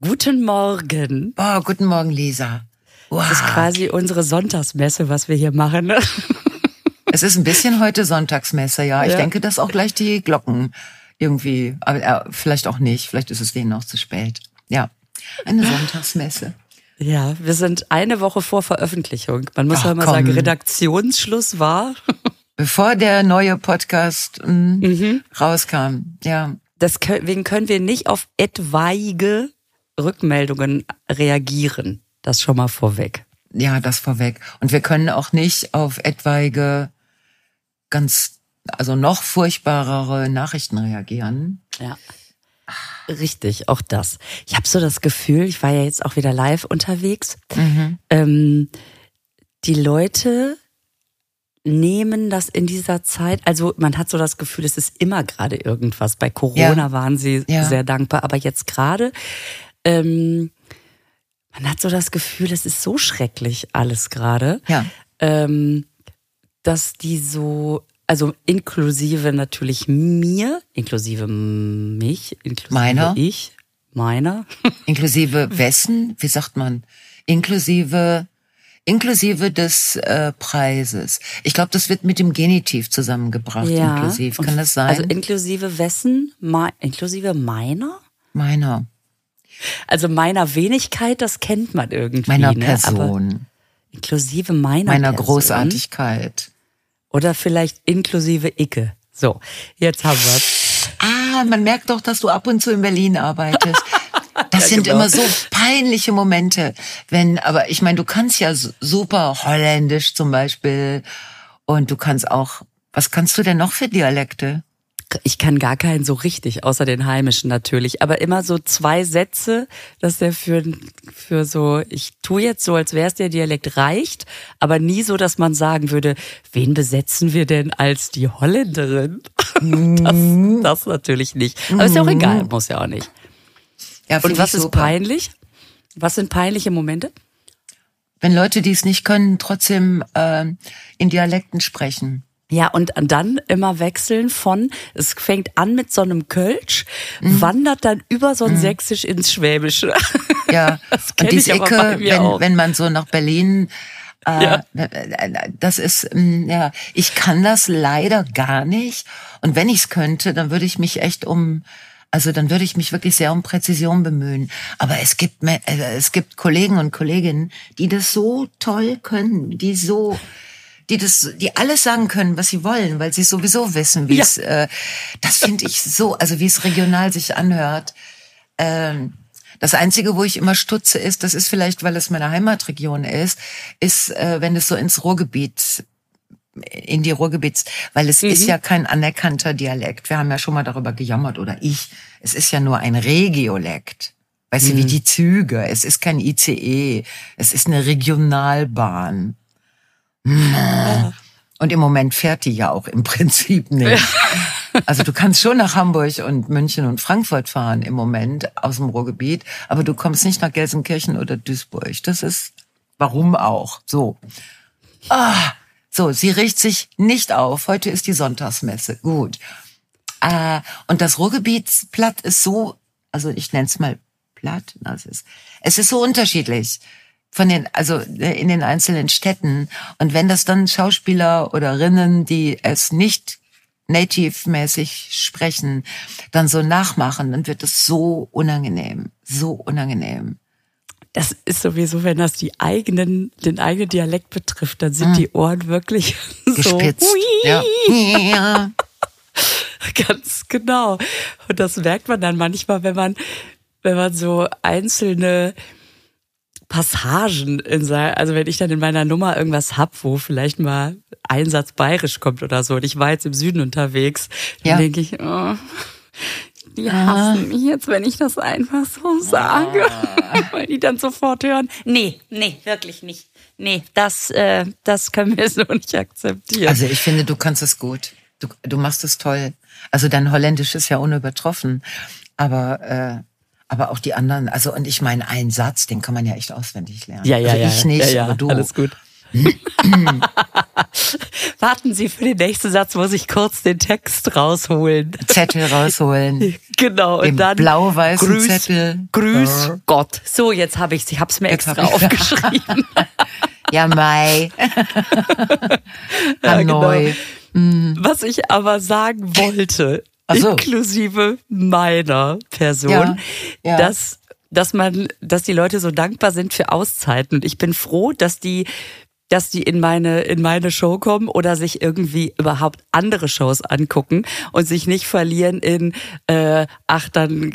Guten Morgen. Oh, guten Morgen, Lisa. Wow. Das ist quasi unsere Sonntagsmesse, was wir hier machen. Ne? Es ist ein bisschen heute Sonntagsmesse, ja. Ich ja. denke, dass auch gleich die Glocken irgendwie, aber äh, vielleicht auch nicht. Vielleicht ist es denen noch zu spät. Ja, eine Sonntagsmesse. Ja, wir sind eine Woche vor Veröffentlichung. Man muss Ach, ja mal komm. sagen, Redaktionsschluss war. Bevor der neue Podcast mh, mhm. rauskam, ja. Deswegen können wir nicht auf etwaige Rückmeldungen reagieren. Das schon mal vorweg. Ja, das vorweg. Und wir können auch nicht auf etwaige ganz, also noch furchtbarere Nachrichten reagieren. Ja. Richtig, auch das. Ich habe so das Gefühl, ich war ja jetzt auch wieder live unterwegs. Mhm. Ähm, die Leute nehmen das in dieser Zeit, also man hat so das Gefühl, es ist immer gerade irgendwas. Bei Corona ja. waren sie ja. sehr dankbar, aber jetzt gerade ähm, man hat so das Gefühl, es ist so schrecklich alles gerade, ja. ähm, dass die so, also inklusive natürlich mir, inklusive mich, inklusive meiner, ich, meiner, inklusive wessen, wie sagt man, inklusive inklusive des äh, Preises. Ich glaube, das wird mit dem Genitiv zusammengebracht. Ja. Inklusiv, kann das sein? Also inklusive wessen? Me inklusive meiner? Meiner. Also meiner Wenigkeit, das kennt man irgendwie. Meiner ne? Person. Aber inklusive meiner Meiner Person. Großartigkeit. Oder vielleicht inklusive Icke. So, jetzt haben wir's. Ah, man merkt doch, dass du ab und zu in Berlin arbeitest. Das ja, sind genau. immer so peinliche Momente, wenn, aber ich meine, du kannst ja super holländisch zum Beispiel und du kannst auch, was kannst du denn noch für Dialekte? Ich kann gar keinen so richtig, außer den heimischen natürlich, aber immer so zwei Sätze, dass der für, für so, ich tue jetzt so, als wäre es der Dialekt reicht, aber nie so, dass man sagen würde, wen besetzen wir denn als die Holländerin? das, mhm. das natürlich nicht. Aber ist ja auch egal, muss ja auch nicht. Ja, Und was ist super. peinlich? Was sind peinliche Momente? Wenn Leute, die es nicht können, trotzdem äh, in Dialekten sprechen. Ja, und dann immer wechseln von, es fängt an mit so einem Kölsch, mhm. wandert dann über so ein mhm. Sächsisch ins Schwäbische. Ja, und diese Ecke, wenn, wenn man so nach Berlin äh, ja. Das ist, mm, ja, ich kann das leider gar nicht. Und wenn ich es könnte, dann würde ich mich echt um, also dann würde ich mich wirklich sehr um Präzision bemühen. Aber es gibt, äh, es gibt Kollegen und Kolleginnen, die das so toll können, die so, die das, die alles sagen können, was sie wollen, weil sie sowieso wissen, wie ja. es, äh, das finde ich so, also wie es regional sich anhört. Ähm, das Einzige, wo ich immer stutze, ist, das ist vielleicht, weil es meine Heimatregion ist, ist, äh, wenn es so ins Ruhrgebiet in die Ruhrgebiets, weil es mhm. ist ja kein anerkannter Dialekt. Wir haben ja schon mal darüber gejammert oder ich. Es ist ja nur ein Regiolekt. Weißt mhm. du, wie mhm. die Züge. Es ist kein ICE. Es ist eine Regionalbahn. Und im Moment fährt die ja auch im Prinzip nicht. Also du kannst schon nach Hamburg und München und Frankfurt fahren im Moment aus dem Ruhrgebiet, aber du kommst nicht nach Gelsenkirchen oder Duisburg. Das ist, warum auch? So. Ah, so, sie riecht sich nicht auf. Heute ist die Sonntagsmesse. Gut. Äh, und das Ruhrgebietsplatt ist so, also ich nenne es mal platt, das ist, es ist so unterschiedlich von den, also äh, in den einzelnen Städten. Und wenn das dann Schauspieler oder Rinnen, die es nicht native-mäßig sprechen, dann so nachmachen, dann wird es so unangenehm, so unangenehm. Das ist sowieso, wenn das die eigenen, den eigenen Dialekt betrifft, dann sind hm. die Ohren wirklich gespitzt. So, ja. ja. Ganz genau. Und das merkt man dann manchmal, wenn man, wenn man so einzelne Passagen in sein, also wenn ich dann in meiner Nummer irgendwas hab, wo vielleicht mal ein Satz bayerisch kommt oder so und ich war jetzt im Süden unterwegs, dann ja. denke ich, oh, die hassen mich jetzt, wenn ich das einfach so sage, ah. weil die dann sofort hören, nee, nee, wirklich nicht. Nee, das, äh, das können wir so nicht akzeptieren. Also ich finde, du kannst es gut. Du, du machst es toll. Also dein Holländisch ist ja unübertroffen. Aber äh, aber auch die anderen, also und ich meine, einen Satz, den kann man ja echt auswendig lernen. Ja, ja, also ja. Ich nicht, ja, ja, aber du. Alles gut. Warten Sie für den nächsten Satz, muss ich kurz den Text rausholen. Zettel rausholen. Genau. Und dann blau-weißen Grüß, Zettel. Grüß Ja. Gott. So, jetzt habe ich's. Ich habe es mir Jetzt extra aufgeschrieben. Ja, Mai. Ja, Hanoi. Was ich aber sagen wollte, so. inklusive meiner Person, Ja, ja. dass dass man, dass die Leute so dankbar sind für Auszeiten. Und ich bin froh, dass die dass die in meine in meine Show kommen oder sich irgendwie überhaupt andere Shows angucken und sich nicht verlieren in äh, ach dann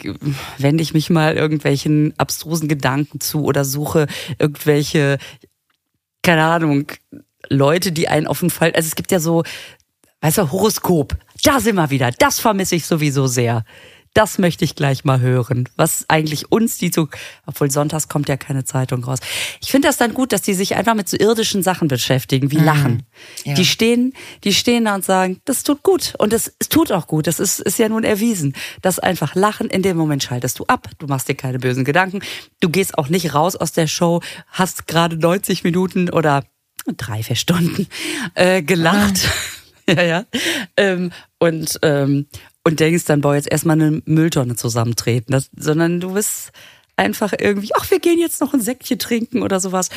wende ich mich mal irgendwelchen abstrusen Gedanken zu oder suche irgendwelche keine Ahnung Leute die einen auf den Fall also es gibt ja so weißt du Horoskop da sind wir wieder das vermisse ich sowieso sehr das möchte ich gleich mal hören. Was eigentlich uns, die so, obwohl sonntags kommt ja keine Zeitung raus. Ich finde das dann gut, dass die sich einfach mit so irdischen Sachen beschäftigen, wie Lachen. Ja. Die stehen, die stehen da und sagen, das tut gut. Und das, es tut auch gut. Das ist, ist ja nun erwiesen. Das einfach Lachen, in dem Moment schaltest du ab. Du machst dir keine bösen Gedanken. Du gehst auch nicht raus aus der Show, hast gerade 90 Minuten oder drei, vier Stunden äh, gelacht. ja, ja. Ähm, und, ähm, und denkst dann, boah, jetzt erstmal eine Mülltonne zusammentreten. Das, sondern du bist einfach irgendwie, ach, wir gehen jetzt noch ein Säckchen trinken oder sowas.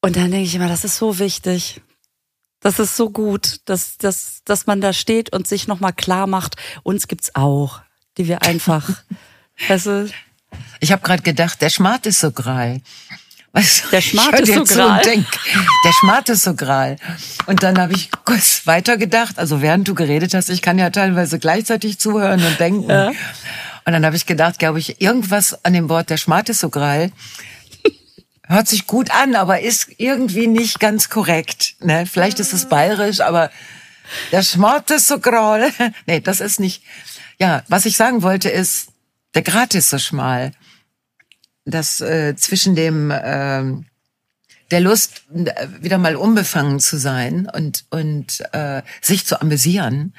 Und dann denke ich immer, das ist so wichtig. Das ist so gut, dass, dass, dass man da steht und sich nochmal klar macht, uns gibt's auch, die wir einfach, du, Ich habe gerade gedacht, der Schmart ist so gral. Weißt du, Der Schmart ist so zu gral? Und denk, der Schmart ist so gral. Und dann habe ich kurz weitergedacht, also während du geredet hast, ich kann ja teilweise gleichzeitig zuhören und denken. Und dann habe ich gedacht, glaube ich, irgendwas an dem Wort der Schmart ist so gral hört sich gut an, aber ist irgendwie nicht ganz korrekt. Ne? Vielleicht ist es bayerisch, aber der Schmart ist so gral. nee, das ist nicht. Ja, was ich sagen wollte ist, der Grat ist so schmal dass äh, zwischen dem ähm, der Lust äh, wieder mal unbefangen zu sein und und äh, sich zu amüsieren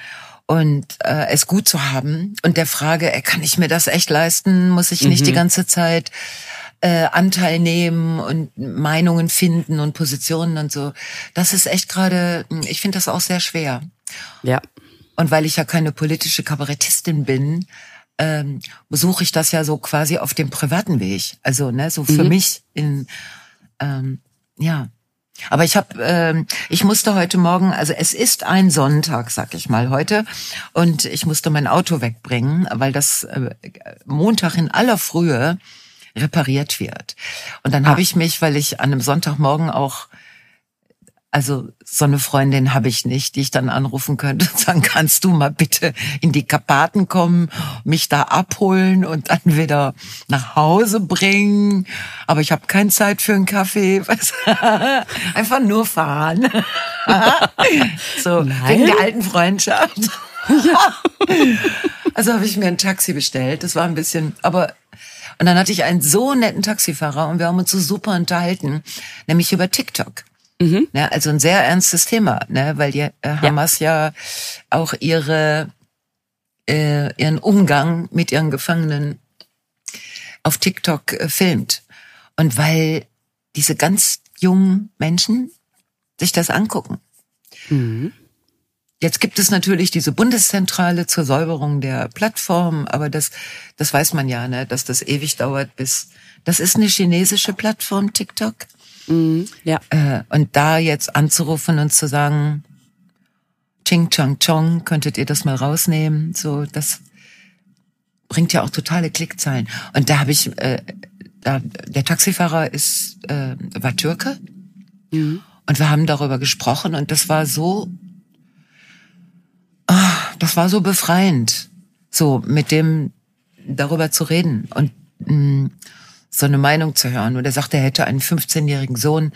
und äh, es gut zu haben und der Frage, äh, kann ich mir das echt leisten? Muss ich nicht die ganze Zeit äh, Anteil nehmen und Meinungen finden und Positionen und so? Das ist echt gerade, ich finde das auch sehr schwer. ja. Und weil ich ja keine politische Kabarettistin bin, ähm, suche ich das ja so quasi auf dem privaten Weg. Also ne, so für mich in ähm, ja. Aber ich habe, ähm, ich musste heute Morgen, also es ist ein Sonntag, sag ich mal heute, und ich musste mein Auto wegbringen, weil das äh, Montag in aller Frühe repariert wird. Und dann habe ich mich, weil ich an einem Sonntagmorgen auch also so eine Freundin habe ich nicht, die ich dann anrufen könnte und sagen, kannst du mal bitte in die Karpaten kommen, mich da abholen und dann wieder nach Hause bringen. Aber ich habe keine Zeit für einen Kaffee. Einfach nur fahren. so, Nein. wegen der alten Freundschaft. Also habe ich mir ein Taxi bestellt. Das war ein bisschen, aber und dann hatte ich einen so netten Taxifahrer und wir haben uns so super unterhalten, nämlich über TikTok. Ne, also ein sehr ernstes Thema, ne, weil die äh, Hamas ja. auch ihre äh, ihren Umgang mit ihren Gefangenen auf TikTok äh, filmt und weil diese ganz jungen Menschen sich das angucken. Jetzt gibt es natürlich diese Bundeszentrale zur Säuberung der Plattform, aber das, das weiß man ja, ne, dass das ewig dauert, bis das ist eine chinesische Plattform, TikTok. Ja. Äh, und da jetzt anzurufen und zu sagen, Ching Chong Chong, könntet ihr das mal rausnehmen? So, das bringt ja auch totale Klickzahlen. Und da habe ich, äh, da, der Taxifahrer ist, äh, war Türke. Und wir haben darüber gesprochen und das war so, ah, das war so befreiend, so mit dem darüber zu reden und mh, so eine Meinung zu hören. Und er sagt, er hätte einen 15-jährigen Sohn,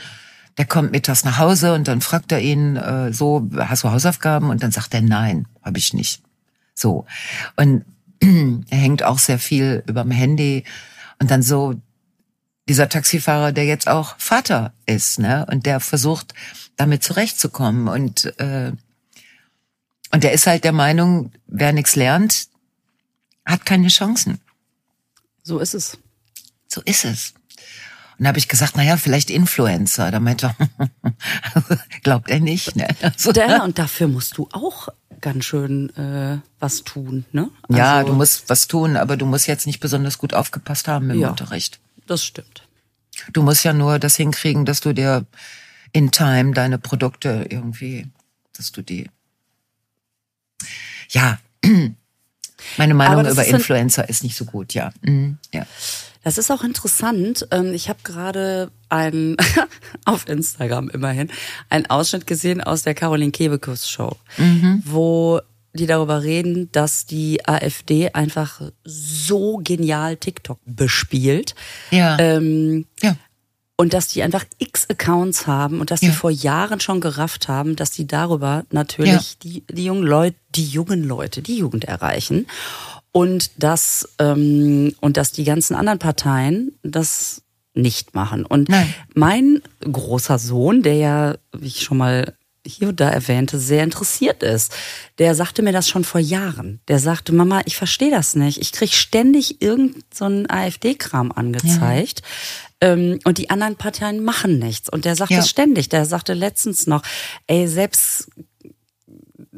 der kommt mittags nach Hause und dann fragt er ihn äh, so, hast du Hausaufgaben? Und dann sagt er, nein, habe ich nicht. So. Und er hängt auch sehr viel überm Handy und dann so dieser Taxifahrer, der jetzt auch Vater ist, ne, und der versucht, damit zurechtzukommen und äh, und der ist halt der Meinung, wer nichts lernt, hat keine Chancen. So ist es. So ist es. Und habe ich gesagt, naja, vielleicht Influencer. Da meinte er, glaubt er nicht. Ne? Also, ja, und dafür musst du auch ganz schön äh, was tun, ne? Also, ja, du musst was tun, aber du musst jetzt nicht besonders gut aufgepasst haben im ja, Unterricht. Das stimmt. Du musst ja nur das hinkriegen, dass du dir in Time deine Produkte irgendwie, dass du die. Ja, meine Meinung über Influencer ist nicht so gut, ja. Mhm, ja. Das ist auch interessant. Ähm, ich habe gerade einen auf Instagram immerhin einen Ausschnitt gesehen aus der Caroline Kebekus Show, mhm. wo die darüber reden, dass die AfD einfach so genial TikTok bespielt. Ja. Ähm, ja. Und dass die einfach x Accounts haben und dass ja. die vor Jahren schon gerafft haben, dass die darüber natürlich ja. die, die jungen Leute, die jungen Leute, die Jugend erreichen und dass ähm, und dass die ganzen anderen Parteien das nicht machen. Und Nein. mein großer Sohn, der ja, wie ich schon mal hier und da erwähnte, sehr interessiert ist, der sagte mir das schon vor Jahren. Der sagte, Mama, ich verstehe das nicht. Ich krieg ständig irgendeinen so AfD-Kram angezeigt. Ja. Ähm, und die anderen Parteien machen nichts. Und der sagt ja. es ständig. Der sagte letztens noch, ey, selbst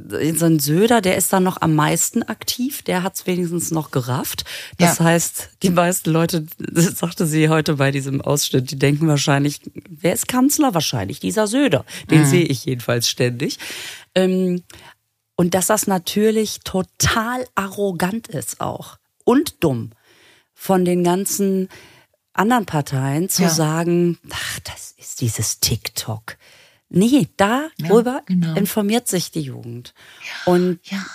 so ein Söder, der ist da noch am meisten aktiv, der hat es wenigstens noch gerafft. Das ja. heißt, die meisten Leute, das sagte sie heute bei diesem Ausschnitt, die denken wahrscheinlich, wer ist Kanzler? Wahrscheinlich dieser Söder. Den mhm. sehe ich jedenfalls ständig. Ähm, und dass das natürlich total arrogant ist auch und dumm von den ganzen anderen Parteien zu ja. sagen, ach, das ist dieses TikTok. Nee, darüber ja, genau. informiert sich die Jugend. Ja, und ja.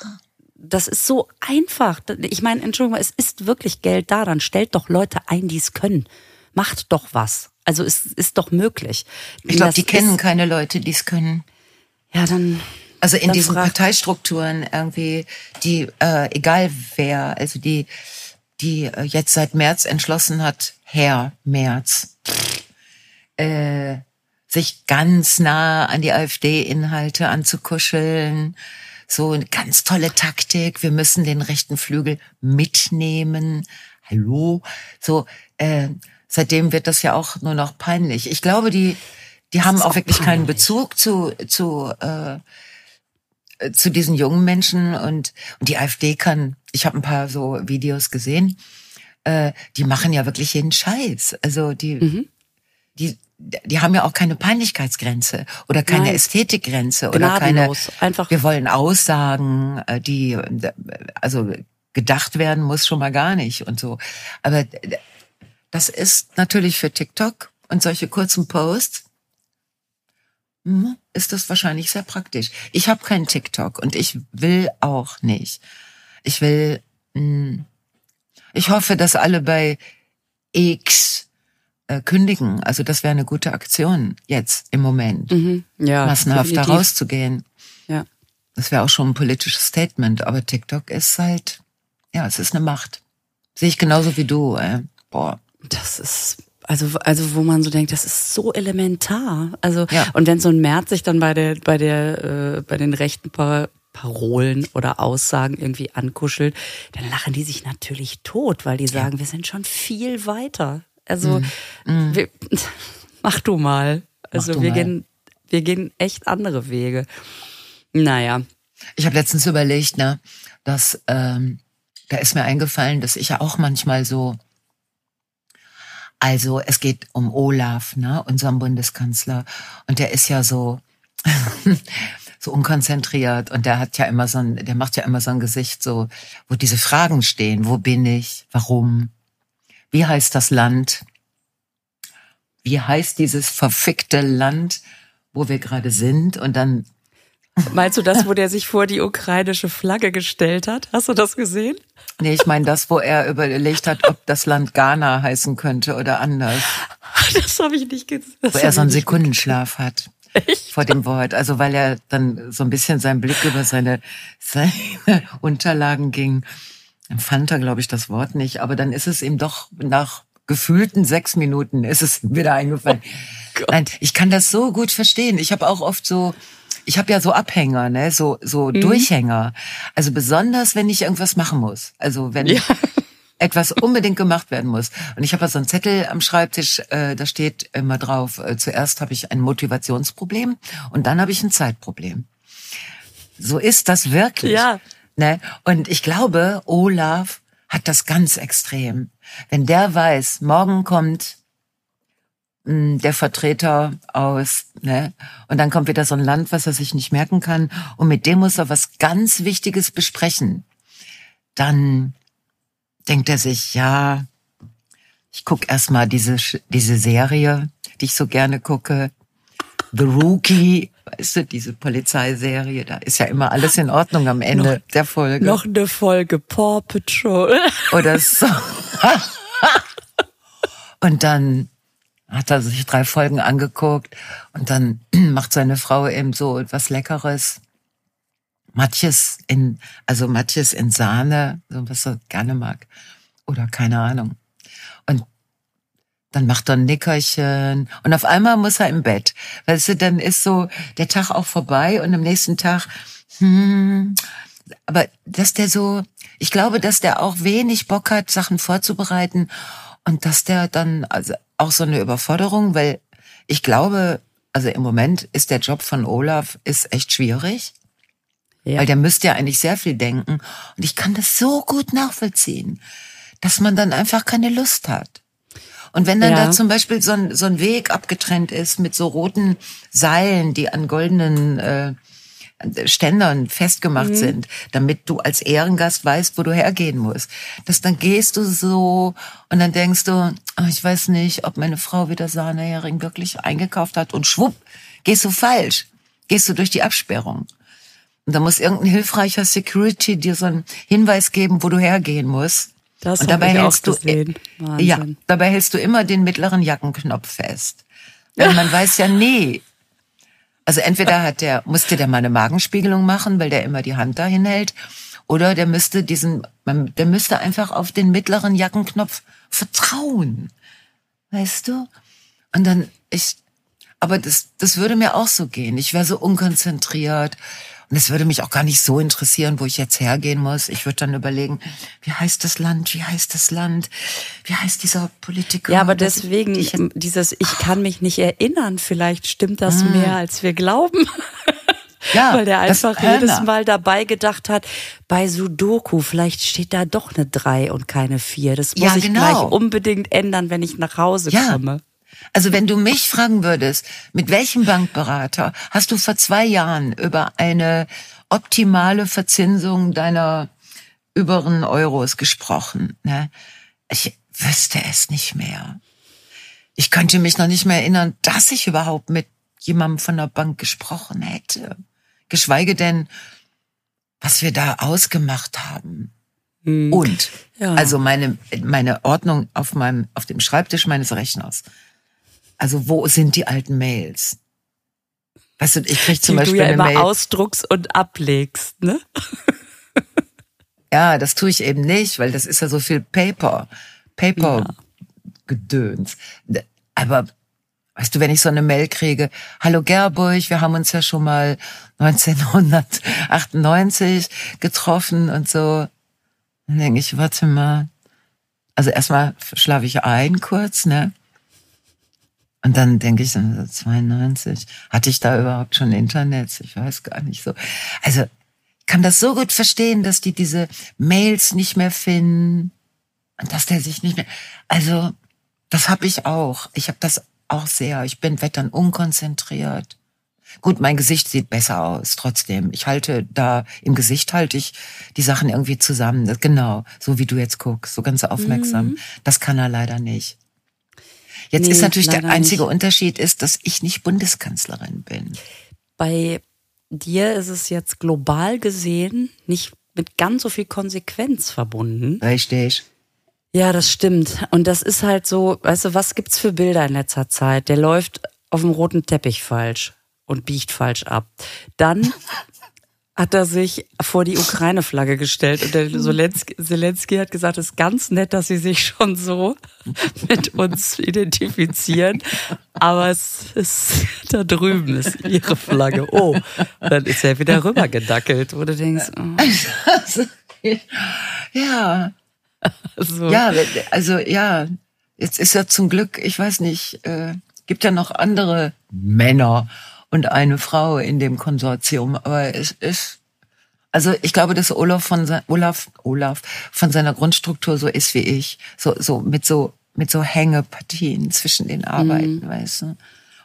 das ist so einfach. Ich meine, Entschuldigung, es ist wirklich Geld da, dann stellt doch Leute ein, die es können. Macht doch was. Also es ist doch möglich. Ich glaube, die kennen keine Leute, die es können. Ja, dann. Also in diesen Parteistrukturen irgendwie, die, äh, egal wer, also die, die äh, jetzt seit März entschlossen hat, Herr März, äh, sich ganz nah an die AfD-Inhalte anzukuscheln. So eine ganz tolle Taktik. Wir müssen den rechten Flügel mitnehmen. Hallo. So, äh, seitdem wird das ja auch nur noch peinlich. Ich glaube, die, die haben auch, auch wirklich peinlich. keinen Bezug zu, zu, äh, zu diesen jungen Menschen und, und die AfD kann, ich habe ein paar so Videos gesehen, äh, die machen ja wirklich jeden Scheiß. Also die, mhm. Die, die haben ja auch keine Peinlichkeitsgrenze oder keine Nein. Ästhetikgrenze oder keine. Einfach. Wir wollen Aussagen, äh, die also gedacht werden muss schon mal gar nicht und so. Aber das ist natürlich für TikTok und solche kurzen Posts hm, ist das wahrscheinlich sehr praktisch. Ich habe keinen TikTok und ich will auch nicht. Ich will. Hm, ich hoffe, dass alle bei X äh, kündigen. Also das wäre eine gute Aktion jetzt im Moment, mhm. ja, massenhaft definitiv. da rauszugehen. Ja. Das wäre auch schon ein politisches Statement. Aber TikTok ist halt, ja, es ist eine Macht. Sehe ich genauso wie du. Äh. Boah. Das ist also also wo man so denkt, das ist so elementar. Also ja. und wenn so ein März sich dann bei der bei der äh, bei den rechten Par Parolen oder Aussagen irgendwie ankuschelt, dann lachen die sich natürlich tot, weil die sagen, ja. wir sind schon viel weiter. Also mm. wir, mach du mal. Also du wir mal. gehen wir gehen echt andere Wege. Naja. Ich habe letztens überlegt, ne, dass ähm, da ist mir eingefallen, dass ich ja auch manchmal so also es geht um Olaf, ne, unserem Bundeskanzler. Und der ist ja so, so unkonzentriert und der hat ja immer so ein, der macht ja immer so ein Gesicht, so, wo diese Fragen stehen. Wo bin ich? Warum? Wie heißt das Land? Wie heißt dieses verfickte Land, wo wir gerade sind? Und dann Meinst du das, wo der sich vor die ukrainische Flagge gestellt hat? Hast du das gesehen? Nee, ich meine das, wo er überlegt hat, ob das Land Ghana heißen könnte oder anders. Das habe ich nicht gesehen. Wo er so einen Sekundenschlaf hat. Echt? Vor dem Wort. Also weil er dann so ein bisschen sein Blick über seine, seine Unterlagen ging empfand er, glaube ich, das Wort nicht, aber dann ist es ihm doch nach gefühlten sechs Minuten ist es wieder eingefallen. Oh Nein, ich kann das so gut verstehen. Ich habe auch oft so, ich habe ja so Abhänger, ne, so so mhm. Durchhänger. Also besonders, wenn ich irgendwas machen muss. Also wenn ja. etwas unbedingt gemacht werden muss. Und ich habe so einen Zettel am Schreibtisch, äh, da steht immer drauf, äh, zuerst habe ich ein Motivationsproblem und dann habe ich ein Zeitproblem. So ist das wirklich. Ja. Ne? Und ich glaube, Olaf hat das ganz extrem. Wenn der weiß, morgen kommt mh, hm, der Vertreter aus, ne? Und dann kommt wieder so ein Land, was er sich nicht merken kann, und mit dem muss er was ganz Wichtiges besprechen. Dann denkt er sich, ja, ich guck erstmal diese diese Serie, die ich so gerne gucke, The Rookie, weißt du, diese Polizeiserie, da ist ja immer alles in Ordnung am Ende noch, der Folge. Noch eine Folge Paw Patrol. Oder so. und dann hat er sich drei Folgen angeguckt und dann macht seine Frau eben so etwas Leckeres. Matjes in, also Matjes in Sahne, so was er gerne mag. Oder keine Ahnung. Dann macht er ein Nickerchen und auf einmal muss er im Bett. Weißt du, dann ist so der Tag auch vorbei und am nächsten Tag, hm, aber dass der so, ich glaube, dass der auch wenig Bock hat, Sachen vorzubereiten und dass der dann, also auch so eine Überforderung, weil ich glaube, also im Moment ist der Job von Olaf ist echt schwierig. Ja. Weil der müsste ja eigentlich sehr viel denken. Und ich kann das so gut nachvollziehen, dass man dann einfach keine Lust hat. Und wenn dann ja. da zum Beispiel so ein, so ein Weg abgetrennt ist mit so roten Seilen, die an goldenen äh, Ständern festgemacht mhm. sind, damit du als Ehrengast weißt, wo du hergehen musst. Dass dann gehst du so und dann denkst du, oh, ich weiß nicht, ob meine Frau wieder Sahnehering wirklich eingekauft hat und schwupp, gehst du falsch. Gehst du durch die Absperrung. Und da muss irgendein hilfreicher Security dir so einen Hinweis geben, wo du hergehen musst. Das und dabei hältst du ja, dabei hältst du immer den mittleren Jackenknopf fest. Und man weiß ja nie, also entweder hat der, musste der mal eine Magenspiegelung machen, weil der immer die Hand dahin hält, oder der müsste diesen, der müsste einfach auf den mittleren Jackenknopf vertrauen. Weißt du? Und dann, ich, aber das, das würde mir auch so gehen. Ich wäre so unkonzentriert und es würde mich auch gar nicht so interessieren, wo ich jetzt hergehen muss. Ich würde dann überlegen, wie heißt das Land, wie heißt das Land, wie heißt dieser Politiker. Ja, aber deswegen, ich, dieses, ich kann mich nicht erinnern, vielleicht stimmt das hm. mehr, als wir glauben. Ja, Weil der einfach jedes Mal dabei gedacht hat, bei Sudoku, vielleicht steht da doch eine drei und keine vier. Das muss ja, ich genau. gleich unbedingt ändern, wenn ich nach Hause ja. komme. Also wenn du mich fragen würdest, mit welchem Bankberater hast du vor zwei Jahren über eine optimale Verzinsung deiner überen Euros gesprochen? Ne? Ich wüsste es nicht mehr. Ich könnte mich noch nicht mehr erinnern, dass ich überhaupt mit jemandem von der Bank gesprochen hätte. Geschweige denn, was wir da ausgemacht haben. Hm. Und ja. also meine meine Ordnung auf meinem auf dem Schreibtisch meines Rechners also wo sind die alten Mails? Weißt du, ich krieg zum die Beispiel du ja eine immer Mail. ausdruckst und ablegst, ne? ja, das tue ich eben nicht, weil das ist ja so viel Paper, Paper-Gedöns. Aber weißt du, wenn ich so eine Mail kriege, hallo Gerburg, wir haben uns ja schon mal 1998 getroffen und so, dann denke ich, warte mal. Also erstmal schlafe ich ein kurz, ne? Und dann denke ich, 92, hatte ich da überhaupt schon Internet? Ich weiß gar nicht so. Also ich kann das so gut verstehen, dass die diese Mails nicht mehr finden und dass der sich nicht mehr. Also das habe ich auch. Ich habe das auch sehr. Ich bin dann unkonzentriert. Gut, mein Gesicht sieht besser aus, trotzdem. Ich halte da, im Gesicht halte ich die Sachen irgendwie zusammen. Genau, so wie du jetzt guckst, so ganz aufmerksam. Mhm. Das kann er leider nicht. Jetzt nee, ist natürlich der einzige nicht. Unterschied ist, dass ich nicht Bundeskanzlerin bin. Bei dir ist es jetzt global gesehen nicht mit ganz so viel Konsequenz verbunden. Richtig. Ja, das stimmt. Und das ist halt so, weißt du, was gibt's für Bilder in letzter Zeit? Der läuft auf dem roten Teppich falsch und biegt falsch ab. Dann hat er sich vor die Ukraine-Flagge gestellt und der Zelensky, hat gesagt, es ist ganz nett, dass sie sich schon so mit uns identifizieren, aber es ist da drüben ist ihre Flagge. Oh, dann ist er wieder rübergedackelt, wo du denkst, oh. ja. so. Ja, also ja, jetzt ist ja zum Glück, ich weiß nicht, äh, gibt ja noch andere Männer und eine Frau in dem Konsortium, aber es ist also ich glaube, dass Olaf von Olaf Olaf von seiner Grundstruktur so ist wie ich, so so mit so mit so Hängepartien zwischen den Arbeiten, mhm. weißt du?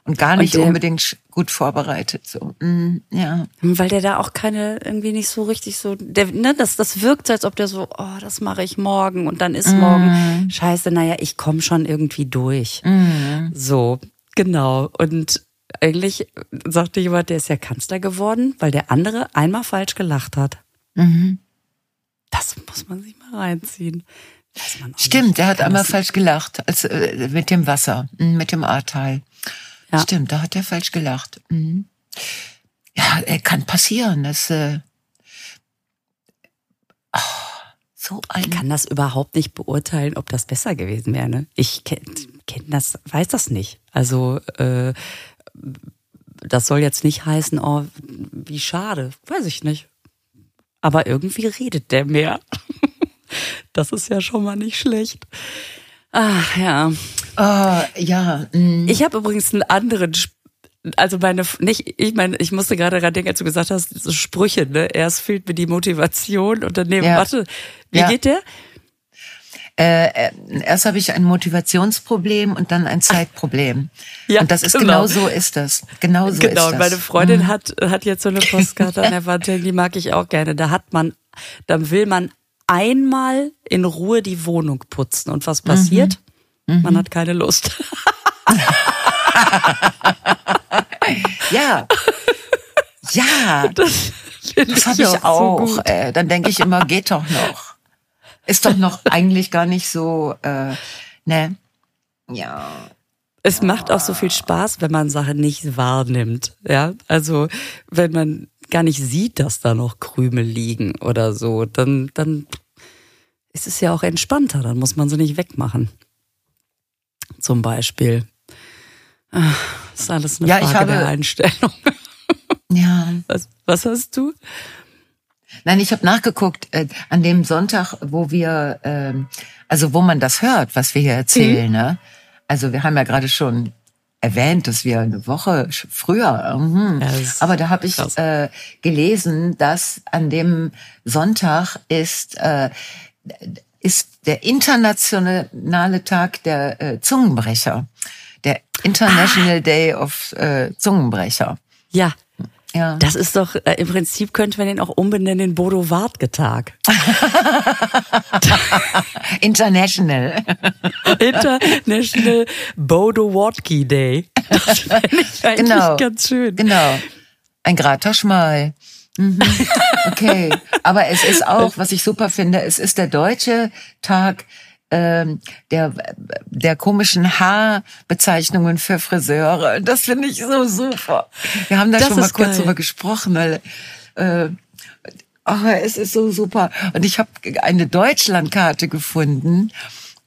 Und gar nicht und der, unbedingt gut vorbereitet, so, mm, ja. Weil der da auch keine, irgendwie nicht so richtig so, der, ne, das, das wirkt so, als ob der so, oh, das mache ich morgen und dann ist mm. morgen, scheiße, naja, ich komme schon irgendwie durch. Mm. So, genau. Und eigentlich sagte jemand, der ist ja Kanzler geworden, weil der andere einmal falsch gelacht hat. Mhm. Das muss man sich mal reinziehen. Stimmt, er hat einmal falsch gelacht, als äh, mit dem Wasser, mm, mit dem Ahrtal. Ja. Stimmt, da hat er falsch gelacht. Mhm. Ja, er kann passieren. Das, äh, oh, so ein ich kann das überhaupt nicht beurteilen, ob das besser gewesen wäre. Ne? Ich kenne kenn das, weiß das nicht. Also äh, das soll jetzt nicht heißen, oh, wie schade, weiß ich nicht. Aber irgendwie redet der mehr. Das ist ja schon mal nicht schlecht. Ach ja. Oh, ja. Mm. Ich habe übrigens einen anderen, also meine, nicht, ich meine, ich musste gerade daran denken, als du gesagt hast, so Sprüche, ne? Erst fehlt mir die Motivation und daneben, ja. warte, wie ja. geht der? Äh, äh, erst habe ich ein Motivationsproblem und dann ein Zeitproblem. Ja, und das ist genau, genau so ist das. Genau so genau, ist das. Meine Freundin mhm. hat hat jetzt so eine Postkarte an der Wand, die mag ich auch gerne. Da hat man, dann will man einmal in Ruhe die Wohnung putzen und was passiert? Mhm. Mhm. Man hat keine Lust. ja. Ja. Das, das habe ich auch. So äh, dann denke ich immer, geht doch noch. Ist doch noch eigentlich gar nicht so, äh, ne? Ja. Es ja. macht auch so viel Spaß, wenn man Sachen nicht wahrnimmt. Ja, also wenn man gar nicht sieht, dass da noch Krümel liegen oder so, dann, dann ist es ja auch entspannter. Dann muss man sie nicht wegmachen zum Beispiel. Das ah, ist alles eine ja, Frage der Einstellung. Ja. Was, was hast du? Nein, ich habe nachgeguckt äh, an dem Sonntag, wo wir, äh, also wo man das hört, was wir hier erzählen. Mhm. Ne? Also wir haben ja gerade schon erwähnt, dass wir eine Woche früher. Mhm. Ja, Aber da habe ich äh, gelesen, dass an dem Sonntag ist äh, ist der internationale Tag der äh, Zungenbrecher. Der International ah. Day of äh, Zungenbrecher. Ja. Ja. Das ist doch, äh, im Prinzip könnte man den auch umbenennen in Bodo Wartke-Tag. International. International Bodo Wartke Day. Das finde ich eigentlich genau. ganz schön. Genau. Ein grater Schmal. Mhm. Okay, aber es ist auch, was ich super finde, es ist der deutsche Tag ähm, der der komischen Haarbezeichnungen für Friseure. Das finde ich so super. Wir haben da das schon mal kurz drüber gesprochen, weil äh, oh, es ist so super. Und ich habe eine Deutschlandkarte gefunden.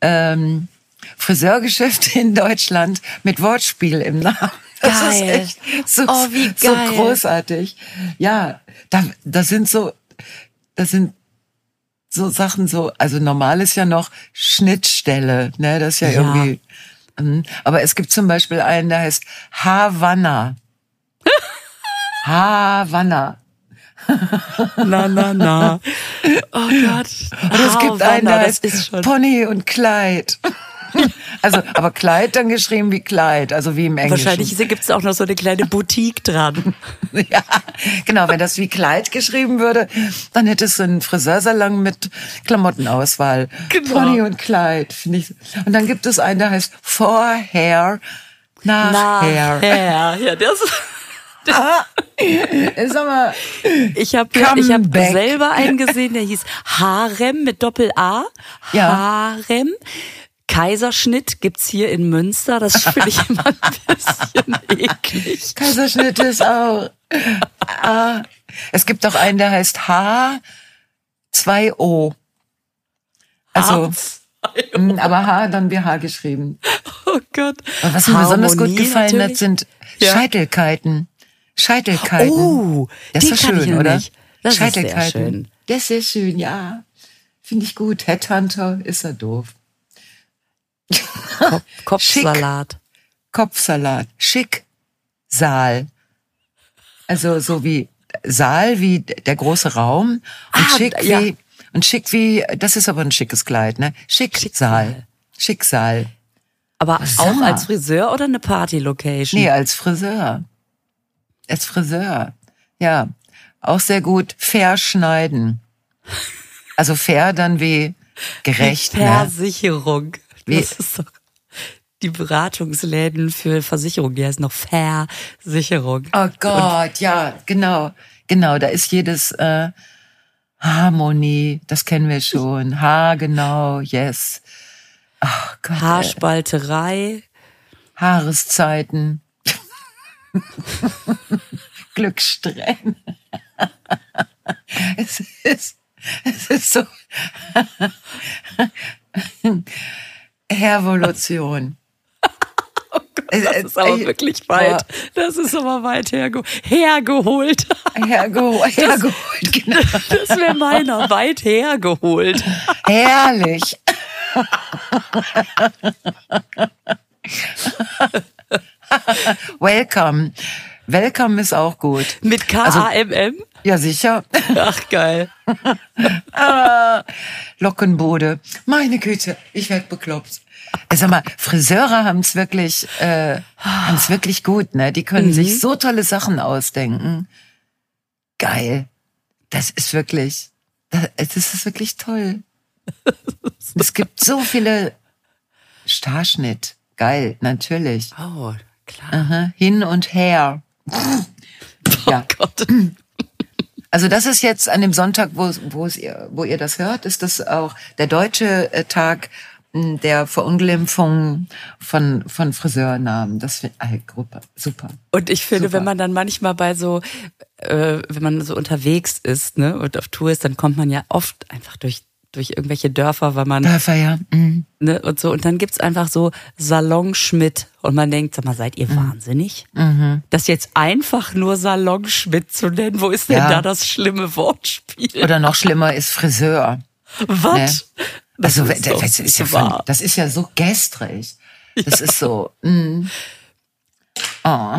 Ähm, Friseurgeschäfte in Deutschland mit Wortspiel im Namen. Das geil. ist echt so, oh, wie geil. so großartig. Ja, da, da sind so, das sind so Sachen so, also normal ist ja noch Schnittstelle, ne, das ist ja, ja. irgendwie, hm. aber es gibt zum Beispiel einen, der heißt Havanna. Havanna. na, na, na. Oh Gott. Und es gibt einen, der heißt Pony und Kleid. Also, aber Kleid dann geschrieben wie Kleid, also wie im Englischen. Wahrscheinlich gibt es auch noch so eine kleine Boutique dran. ja, genau. Wenn das wie Kleid geschrieben würde, dann hätte es so einen Friseursalon mit Klamottenauswahl. Genau. Pony und Kleid, finde ich. Und dann gibt es einen, der heißt For Hair, Nachher. Nachher. Ja, das Ah, sag mal, ich habe ich hab selber einen gesehen, der hieß Harem mit Doppel A. Ja. Kaiserschnitt gibt's hier in Münster. Das finde ich immer ein bisschen eklig. Kaiserschnitt ist auch. Ah, es gibt auch einen, der heißt H2O. Also, H2O. Mm, aber H dann wie H geschrieben. Oh Gott. Und was mir besonders gut gefallen natürlich. hat, sind ja. Scheitelkeiten. Scheitelkeiten. Oh, das ist schön, oder? Nicht. Das Scheitelkeiten. Ist sehr schön. Das ist schön, ja. Finde ich gut. Headhunter ist er doof. Kopf, Kopfsalat. Schick. Kopfsalat. Schick. Saal. Also so wie Saal wie der große Raum und ah, schick ja. wie und schick wie das ist aber ein schickes Kleid, ne? Schick Schicksal. Schicksal. Aber auch als Friseur oder eine Party-Location? Nee, als Friseur. Als Friseur. Ja. Auch sehr gut. Fair schneiden. Also fair dann wie gerecht. Ne? Versicherung. Ne? Das ist doch die Beratungsläden für Versicherung, die heißt noch Versicherung. Oh Gott, Und ja, genau. Genau, da ist jedes äh, Harmonie, das kennen wir schon. Ha, genau, yes. Oh Gott, Haarspalterei. Haareszeiten. Glückssträhne. es ist, es ist so. Revolution. Oh Gott, das ist aber wirklich weit. Das ist aber weit herge hergeholt. Hergeholt, hergeholt, genau. Das wäre meiner, weit hergeholt. Herrlich. Welcome. Welcome ist auch gut. Mit K-A-M-M? Also, ja, sicher. Ach, geil. ah, Lockenbode. Meine Güte, ich werd bekloppt. Äh, sag mal, Friseure haben es wirklich, äh, haben es wirklich gut, ne? Die können mhm. sich so tolle Sachen ausdenken. Geil. Das ist wirklich, das, das ist wirklich toll. es gibt so viele Starschnitt. Geil, natürlich. Oh, klar. Aha, hin und her. Oh ja. Gott. Also das ist jetzt an dem Sonntag, wo, wo, es ihr, wo ihr das hört, ist das auch der deutsche äh, Tag hm, der Verunglimpfung von, von Friseurnamen. Das finde ich Gruppe. Super. Und ich finde, Super. wenn man dann manchmal bei so, äh, wenn man so unterwegs ist, ne, und auf Tour ist, dann kommt man ja oft einfach durch durch irgendwelche Dörfer, weil man. Dörfer, ja. Mhm. Ne, und so. Und dann gibt's einfach so Salon Schmidt. Und man denkt, sag mal, seid ihr mhm. wahnsinnig? Mhm. Das jetzt einfach nur Salon Schmidt zu nennen, wo ist denn ja. da das schlimme Wortspiel? Oder noch schlimmer ist Friseur. Was? Ne? Das also, ist das, ist ja von, das ist ja so gestrig. Das ja. ist so. Mm. Oh.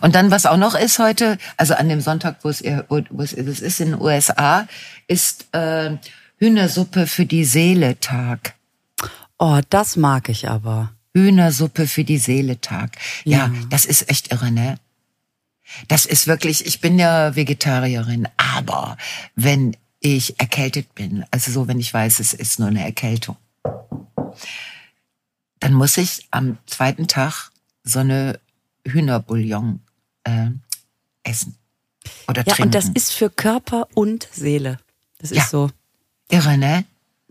Und dann, was auch noch ist heute, also an dem Sonntag, wo es, wo es, das ist in den USA, ist äh, Hühnersuppe für die Seele Tag. Oh, das mag ich aber. Hühnersuppe für die Seele Tag. Ja, ja, das ist echt irre, ne? Das ist wirklich, ich bin ja Vegetarierin, aber wenn ich erkältet bin, also so, wenn ich weiß, es ist nur eine Erkältung, dann muss ich am zweiten Tag so eine Hühnerbouillon äh, essen oder ja, trinken. Und das ist für Körper und Seele. Das ist ja. so. Irre, ne?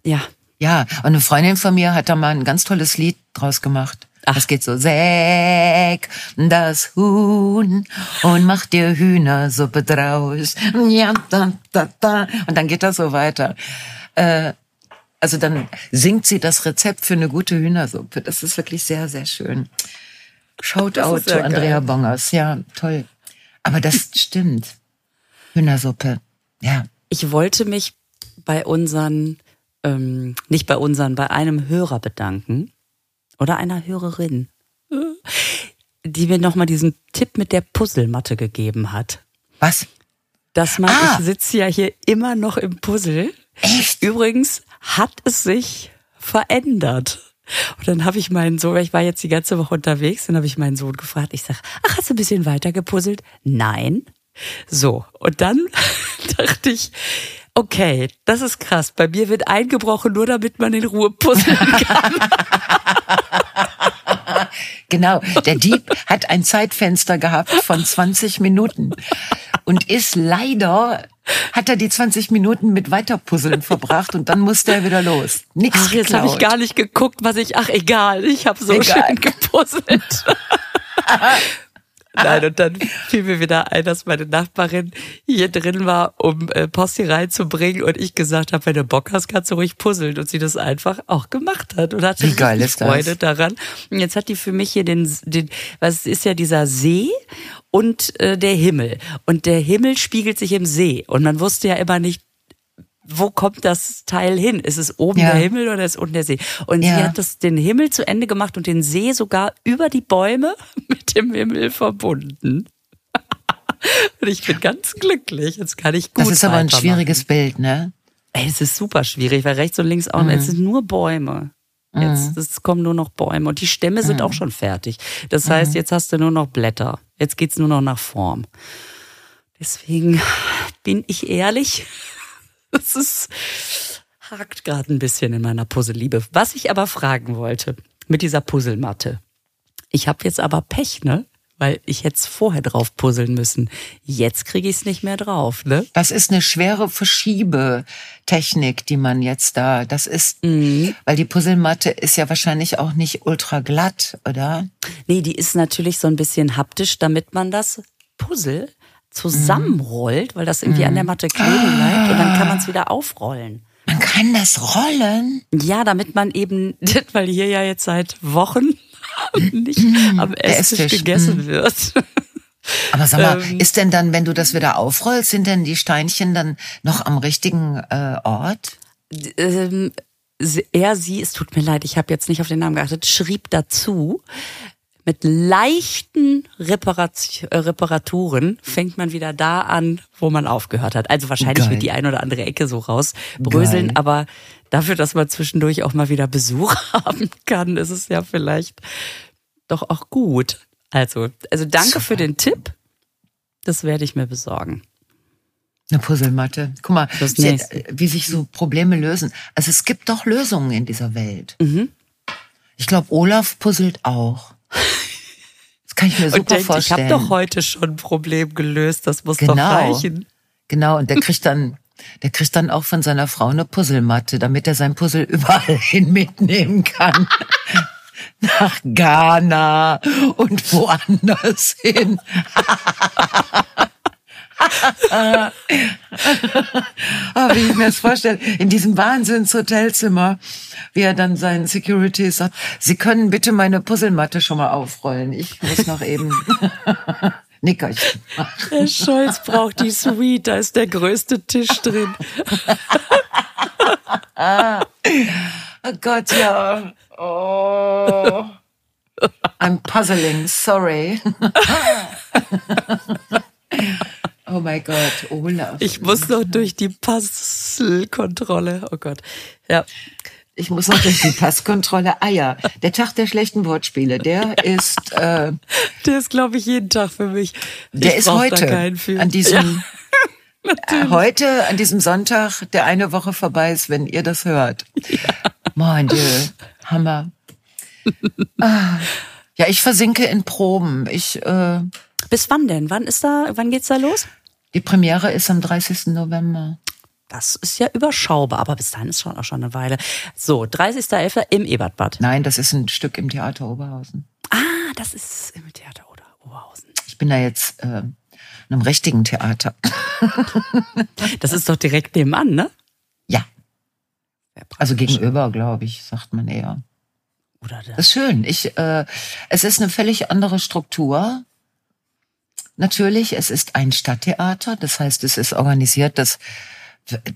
Ja. Ja, und eine Freundin von mir hat da mal ein ganz tolles Lied draus gemacht. Ach. Es geht so, säg das Huhn und mach dir Hühnersuppe draus. Ja, da, da, da. Und dann geht das so weiter. Äh, also dann singt sie das Rezept für eine gute Hühnersuppe. Das ist wirklich sehr, sehr schön. Shoutout zu Andrea geil. Bongers. Ja, toll. Aber das stimmt. Hühnersuppe. Ja. Ich wollte mich bei unseren, ähm, nicht bei unseren, bei einem Hörer bedanken oder einer Hörerin, die mir nochmal diesen Tipp mit der Puzzlematte gegeben hat. Was? Dass man, ah. ich sitze ja hier immer noch im Puzzle. Echt? Übrigens hat es sich verändert. Und dann habe ich meinen Sohn, ich war jetzt die ganze Woche unterwegs, dann habe ich meinen Sohn gefragt, ich sag, ach, hast du ein bisschen weiter gepuzzelt? Nein. So, und dann dachte ich, okay, das ist krass. Bei mir wird eingebrochen, nur damit man in Ruhe puzzeln kann. genau, der Dieb hat ein Zeitfenster gehabt von 20 Minuten und ist leider hat er die 20 Minuten mit Weiterpuzzeln verbracht und dann musste er wieder los. Nichts Ach, jetzt habe ich gar nicht geguckt, was ich. Ach, egal, ich habe so egal. schön gepuzzelt. Nein, und dann fiel mir wieder ein, dass meine Nachbarin hier drin war, um äh, Posti reinzubringen und ich gesagt habe, wenn du Bock hast, kannst du ruhig puzzeln und sie das einfach auch gemacht hat und hatte Wie geil ist Freude das? daran. Und jetzt hat die für mich hier den, den, was ist ja dieser See und äh, der Himmel und der Himmel spiegelt sich im See und man wusste ja immer nicht, wo kommt das Teil hin? Ist es oben ja. der Himmel oder ist unten der See? Und ja. sie hat das, den Himmel zu Ende gemacht und den See sogar über die Bäume mit dem Himmel verbunden. und ich bin ganz glücklich. Jetzt kann ich gut. Das ist aber ein schwieriges Bild, ne? Ey, es ist super schwierig, weil rechts und links auch, mhm. es sind nur Bäume. Jetzt mhm. es kommen nur noch Bäume und die Stämme sind mhm. auch schon fertig. Das heißt, mhm. jetzt hast du nur noch Blätter. Jetzt geht's nur noch nach Form. Deswegen bin ich ehrlich, es ist hakt gerade ein bisschen in meiner Puzzle-Liebe. Was ich aber fragen wollte mit dieser Puzzlematte. Ich habe jetzt aber Pech, ne? weil ich jetzt vorher drauf puzzeln müssen. Jetzt kriege ich es nicht mehr drauf, ne? Das ist eine schwere Verschiebetechnik, die man jetzt da, das ist, mhm. weil die Puzzlematte ist ja wahrscheinlich auch nicht ultra glatt, oder? Nee, die ist natürlich so ein bisschen haptisch, damit man das Puzzle zusammenrollt, weil das irgendwie mhm. an der Matte kleben bleibt und dann kann man es wieder aufrollen. Man kann das rollen? Ja, damit man eben, weil hier ja jetzt seit Wochen nicht mm, am Esstisch, gegessen mm. wird. Aber sag mal, ähm, ist denn dann, wenn du das wieder aufrollst, sind denn die Steinchen dann noch am richtigen äh, Ort? Ähm, er, sie, es tut mir leid, ich habe jetzt nicht auf den Namen geachtet, schrieb dazu, mit leichten Reparat äh, Reparaturen fängt man wieder da an, wo man aufgehört hat. Also wahrscheinlich Geil. wird die ein oder andere Ecke so rausbröseln, Geil. aber dafür, dass man zwischendurch auch mal wieder Besuch haben kann, ist es ja vielleicht doch auch gut. Also, also danke für den Tipp. Das werde ich mir besorgen. Eine Puzzlematte. Guck mal, wie, wie sich so Probleme lösen. Also es gibt doch Lösungen in dieser Welt. Mhm. Ich glaube, Olaf puzzelt auch. Das kann ich mir super denkt, vorstellen. Ich habe doch heute schon ein Problem gelöst, das muss genau. doch reichen. Genau, und der kriegt dann der kriegt dann auch von seiner Frau eine Puzzlematte, damit er sein Puzzle überall hin mitnehmen kann. Nach Ghana und woanders hin. Oh, wie ich mir das vorstelle, in diesem Wahnsinns-Hotelzimmer, wie er dann seinen Security sagt, Sie können bitte meine Puzzlematte schon mal aufrollen. Ich muss noch eben Nickerchen. Herr Scholz braucht die Suite, da ist der größte Tisch drin. oh Gott, ja. Oh. I'm puzzling, sorry. oh mein Gott, Olaf. Ich muss noch durch die Puzzle-Kontrolle. Oh Gott. Ja. Ich muss noch durch die Passkontrolle. Ah ja, der Tag der schlechten Wortspiele, der ja. ist. Äh, der ist, glaube ich, jeden Tag für mich. Der ich ist heute an diesem. Ja, heute an diesem Sonntag, der eine Woche vorbei ist, wenn ihr das hört. Ja. Mein Dieu, Hammer. Ah. Ja, ich versinke in Proben. Ich. Äh, Bis wann denn? Wann ist da? Wann geht's da los? Die Premiere ist am 30. November. Das ist ja überschaubar, aber bis dahin ist schon auch schon eine Weile. So, 30.11. im Ebertbad. Nein, das ist ein Stück im Theater Oberhausen. Ah, das ist im Theater Oberhausen. Ich bin da jetzt äh, in einem richtigen Theater. das ist doch direkt nebenan, ne? Ja. Also gegenüber, glaube ich, sagt man eher. Oder das? das ist schön. Ich, äh, es ist eine völlig andere Struktur. Natürlich, es ist ein Stadttheater, das heißt, es ist organisiert, dass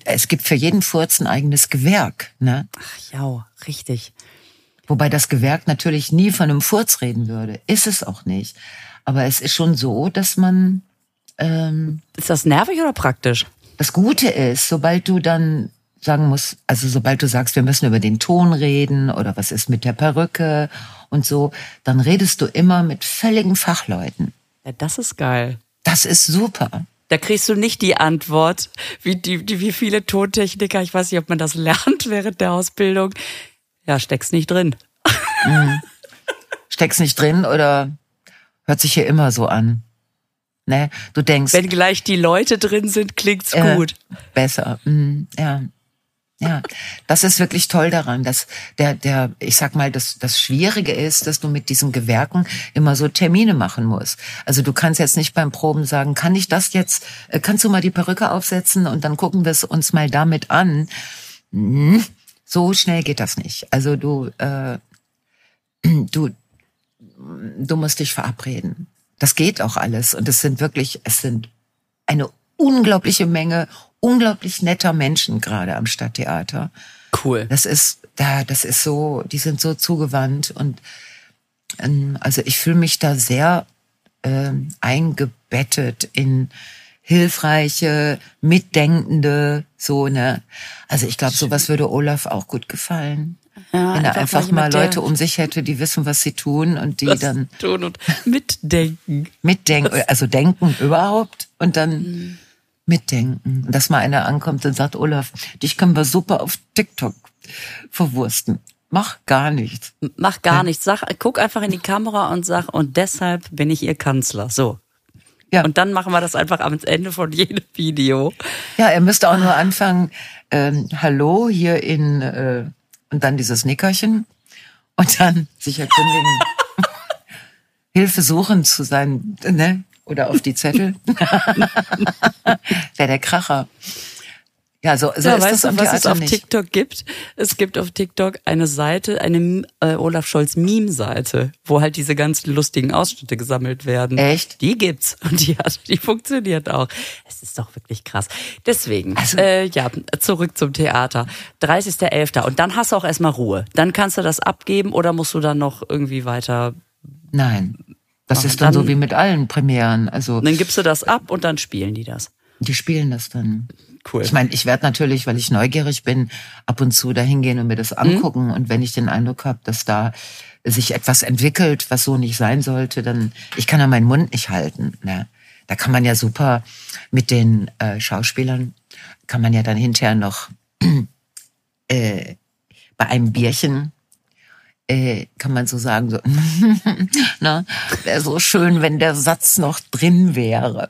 es gibt für jeden Furz ein eigenes Gewerk. Ne? Ach ja, richtig. Wobei das Gewerk natürlich nie von einem Furz reden würde. Ist es auch nicht. Aber es ist schon so, dass man. Ähm, ist das nervig oder praktisch? Das Gute ist, sobald du dann sagen musst, also sobald du sagst, wir müssen über den Ton reden oder was ist mit der Perücke und so, dann redest du immer mit völligen Fachleuten. Ja, das ist geil. Das ist super. Da kriegst du nicht die Antwort, wie, die, die, wie viele Tontechniker, ich weiß nicht, ob man das lernt während der Ausbildung. Ja, steck's nicht drin. Mhm. Steck's nicht drin oder hört sich hier immer so an. Ne? Du denkst. Wenn gleich die Leute drin sind, klingt's äh, gut. Besser. Mhm, ja. Ja, das ist wirklich toll daran, dass der, der, ich sag mal, das, das Schwierige ist, dass du mit diesen Gewerken immer so Termine machen musst. Also du kannst jetzt nicht beim Proben sagen, kann ich das jetzt, äh, kannst du mal die Perücke aufsetzen und dann gucken wir es uns mal damit an. Hm, so schnell geht das nicht. Also du, äh, du, du musst dich verabreden. Das geht auch alles und es sind wirklich, es sind eine unglaubliche Menge unglaublich netter Menschen gerade am Stadttheater. Cool. Das ist da, das ist so, die sind so zugewandt und ähm, also ich fühle mich da sehr ähm, eingebettet in hilfreiche, mitdenkende, so ne. Also ich glaube, sowas würde Olaf auch gut gefallen. Ja, wenn er einfach, einfach mal Leute um sich hätte, die wissen, was sie tun und die dann tun und mitdenken. Mitdenken, also denken überhaupt und dann mhm. Mitdenken. Dass mal einer ankommt und sagt, Olaf, dich können wir super auf TikTok verwursten. Mach gar nichts. Mach gar ja. nichts. Sag, guck einfach in die Kamera und sag, und deshalb bin ich Ihr Kanzler. So. Ja. Und dann machen wir das einfach am Ende von jedem Video. Ja, er müsste auch nur anfangen, ähm, hallo hier in, äh, und dann dieses Nickerchen und dann sich erkundigen, Hilfe suchen zu sein, ne? Oder auf die Zettel. Wäre der Kracher. Ja, so, so ja, ist weißt das du, was es auf nicht. TikTok gibt? Es gibt auf TikTok eine Seite, eine äh, Olaf Scholz Meme-Seite, wo halt diese ganzen lustigen Ausschnitte gesammelt werden. Echt? Die gibt's und die hat, die funktioniert auch. Es ist doch wirklich krass. Deswegen, also, äh, ja, zurück zum Theater. 30.11. Und dann hast du auch erstmal Ruhe. Dann kannst du das abgeben oder musst du dann noch irgendwie weiter? Nein. Das machen. ist dann, dann so wie mit allen Premieren. Also dann gibst du das ab und dann spielen die das. Die spielen das dann. Cool. Ich meine, ich werde natürlich, weil ich neugierig bin, ab und zu dahin gehen und mir das mhm. angucken. Mhm. Und wenn ich den Eindruck habe, dass da sich etwas entwickelt, was so nicht sein sollte, dann ich kann ja meinen Mund nicht halten. Ne? Da kann man ja super mit den äh, Schauspielern kann man ja dann hinterher noch äh, bei einem Bierchen äh, kann man so sagen, so, na, wäre so schön, wenn der Satz noch drin wäre.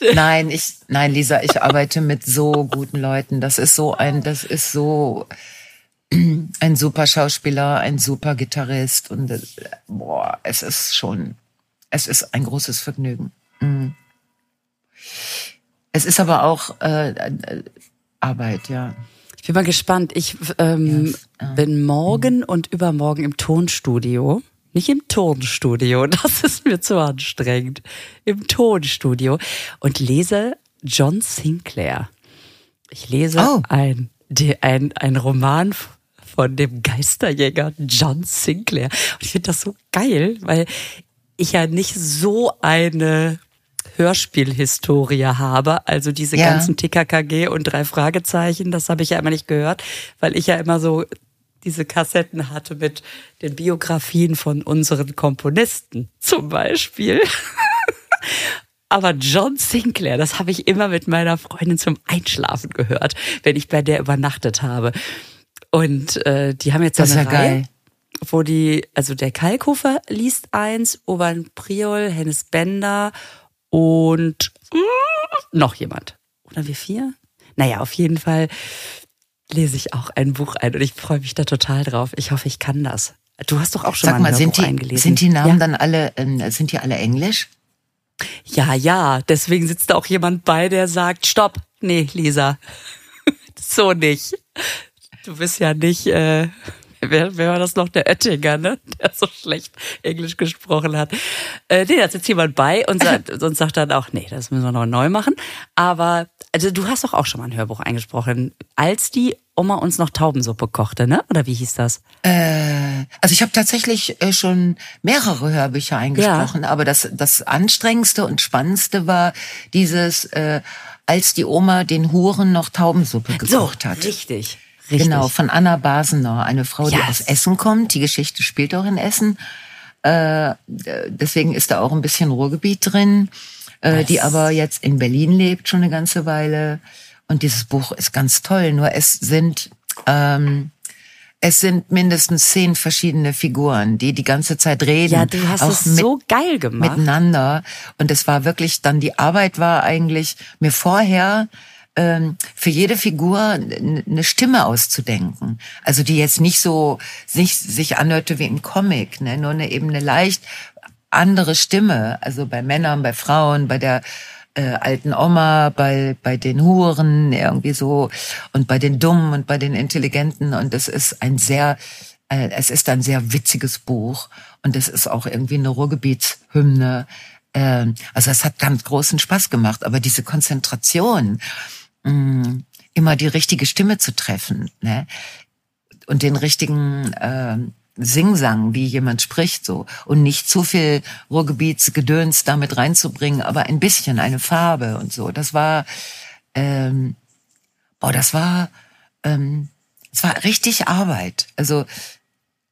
nein, ich, nein, Lisa, ich arbeite mit so guten Leuten. Das ist so ein, das ist so ein super Schauspieler, ein super Gitarrist und das, boah, es ist schon, es ist ein großes Vergnügen. Mhm. Es ist aber auch äh, äh Arbeit, ja. Ich bin mal gespannt. Ich ähm, yes. bin morgen und übermorgen im Tonstudio. Nicht im Tonstudio, das ist mir zu anstrengend. Im Tonstudio und lese John Sinclair. Ich lese oh. ein, ein, ein Roman von dem Geisterjäger John Sinclair. Und ich finde das so geil, weil ich ja nicht so eine Hörspielhistorie habe. Also diese ja. ganzen TKKG und drei Fragezeichen, das habe ich ja immer nicht gehört, weil ich ja immer so diese Kassetten hatte mit den Biografien von unseren Komponisten zum Beispiel. Aber John Sinclair, das habe ich immer mit meiner Freundin zum Einschlafen gehört, wenn ich bei der übernachtet habe. Und äh, die haben jetzt das eine ja Reihe, geil. wo die, also der Kalkofer liest eins, Oban Priol, Hennes Bender und noch jemand. Oder wir vier? Naja, auf jeden Fall lese ich auch ein Buch ein und ich freue mich da total drauf. Ich hoffe, ich kann das. Du hast doch auch schon Sag mal ein sind die, eingelesen. Sind die Namen ja. dann alle, äh, sind die alle Englisch? Ja, ja. Deswegen sitzt da auch jemand bei, der sagt, stopp. Nee, Lisa. so nicht. Du bist ja nicht, äh, wer, wer war das noch? Der Oettinger, ne? Der so schlecht Englisch gesprochen hat. Äh, nee, da sitzt jemand bei und sagt, und sagt dann auch, nee, das müssen wir noch neu machen. Aber also du hast doch auch schon mal ein Hörbuch eingesprochen, als die Oma uns noch Taubensuppe kochte, ne? Oder wie hieß das? Äh, also ich habe tatsächlich äh, schon mehrere Hörbücher eingesprochen, ja. aber das, das anstrengendste und spannendste war dieses, äh, als die Oma den Huren noch Taubensuppe gekocht so, hat. Richtig. Richtig. Genau, von Anna Basener, eine Frau, yes. die aus Essen kommt. Die Geschichte spielt auch in Essen. Äh, deswegen ist da auch ein bisschen Ruhrgebiet drin, äh, die aber jetzt in Berlin lebt schon eine ganze Weile. Und dieses Buch ist ganz toll. Nur es sind ähm, es sind mindestens zehn verschiedene Figuren, die die ganze Zeit reden. Ja, du hast es mit, so geil gemacht. Miteinander. Und es war wirklich dann, die Arbeit war eigentlich mir vorher für jede Figur eine Stimme auszudenken. Also die jetzt nicht so sich, sich anhörte wie im Comic, ne? nur eine eben eine leicht andere Stimme. Also bei Männern, bei Frauen, bei der äh, alten Oma, bei, bei den Huren irgendwie so und bei den Dummen und bei den Intelligenten. Und es ist ein sehr, äh, es ist ein sehr witziges Buch und es ist auch irgendwie eine Ruhrgebietshymne äh, also es hat ganz großen Spaß gemacht, aber diese Konzentration, mh, mm, immer die richtige Stimme zu treffen ne? und den richtigen äh, Singsang, wie jemand spricht, so und nicht zu viel Ruhrgebietsgedöns damit reinzubringen, aber ein bisschen eine Farbe und so. Das war, ähm, boah, das war, ähm, das war richtig Arbeit. Also